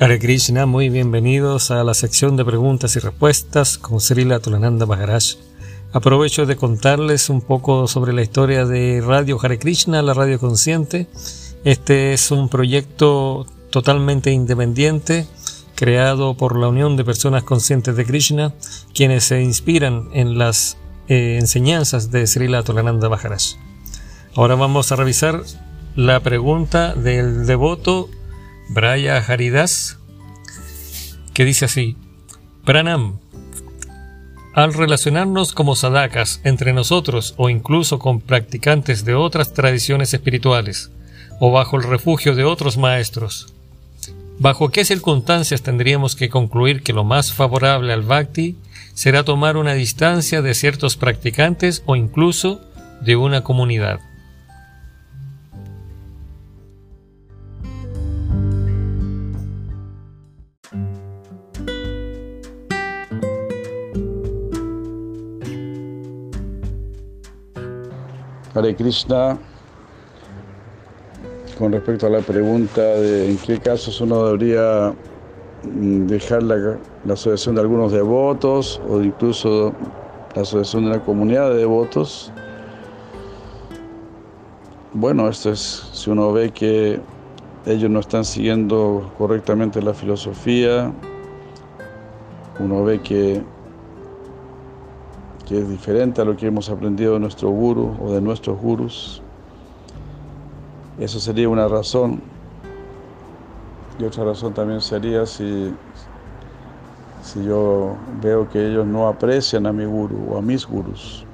Hare Krishna, muy bienvenidos a la sección de preguntas y respuestas con Srila Tulananda Maharaj. Aprovecho de contarles un poco sobre la historia de Radio Hare Krishna, la radio consciente. Este es un proyecto totalmente independiente, creado por la Unión de Personas Conscientes de Krishna, quienes se inspiran en las eh, enseñanzas de Srila Tulananda Maharaj. Ahora vamos a revisar la pregunta del devoto Braya Haridas, que dice así, Pranam, al relacionarnos como sadakas entre nosotros o incluso con practicantes de otras tradiciones espirituales, o bajo el refugio de otros maestros, ¿bajo qué circunstancias tendríamos que concluir que lo más favorable al bhakti será tomar una distancia de ciertos practicantes o incluso de una comunidad? Hare Krishna, con respecto a la pregunta de en qué casos uno debería mm, dejar la, asociación de algunos devotos o incluso la asociación de una comunidad de devotos. Bueno, esto es si uno ve que ellos no están siguiendo correctamente la filosofía, uno ve que que es diferente a lo que hemos aprendido de nuestro guru o de nuestros gurus. Eso sería una razón. Y otra razón también sería si, si yo veo que ellos no aprecian a mi guru o a mis gurus.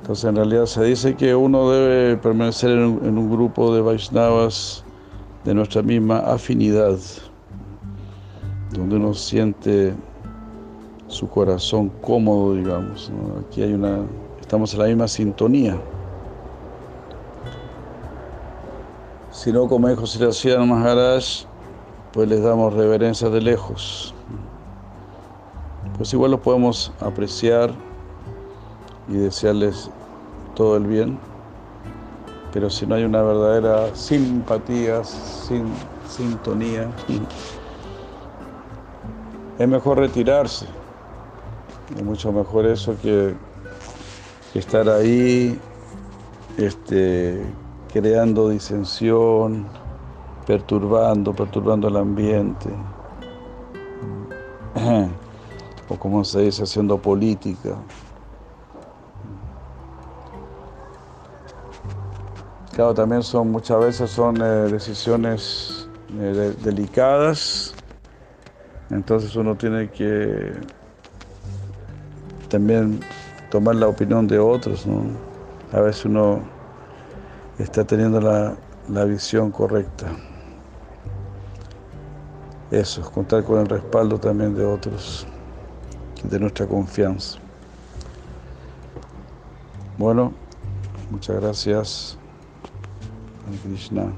Entonces en realidad se dice que uno debe permanecer en un, en un grupo de Vaishnavas de nuestra misma afinidad, donde uno siente su corazón cómodo, digamos. Aquí hay una, estamos en la misma sintonía. Si no, como dijo Sri Maharaj, pues les damos reverencia de lejos. Pues igual los podemos apreciar y desearles todo el bien, pero si no hay una verdadera simpatía, sin sintonía, es mejor retirarse. Es mucho mejor eso que, estar ahí este, creando disensión, perturbando, perturbando el ambiente. O como se dice, haciendo política. Claro, también son muchas veces son eh, decisiones eh, delicadas, entonces uno tiene que también tomar la opinión de otros. A veces uno está teniendo la, la visión correcta. Eso, contar con el respaldo también de otros, de nuestra confianza. Bueno, muchas gracias. Krishna.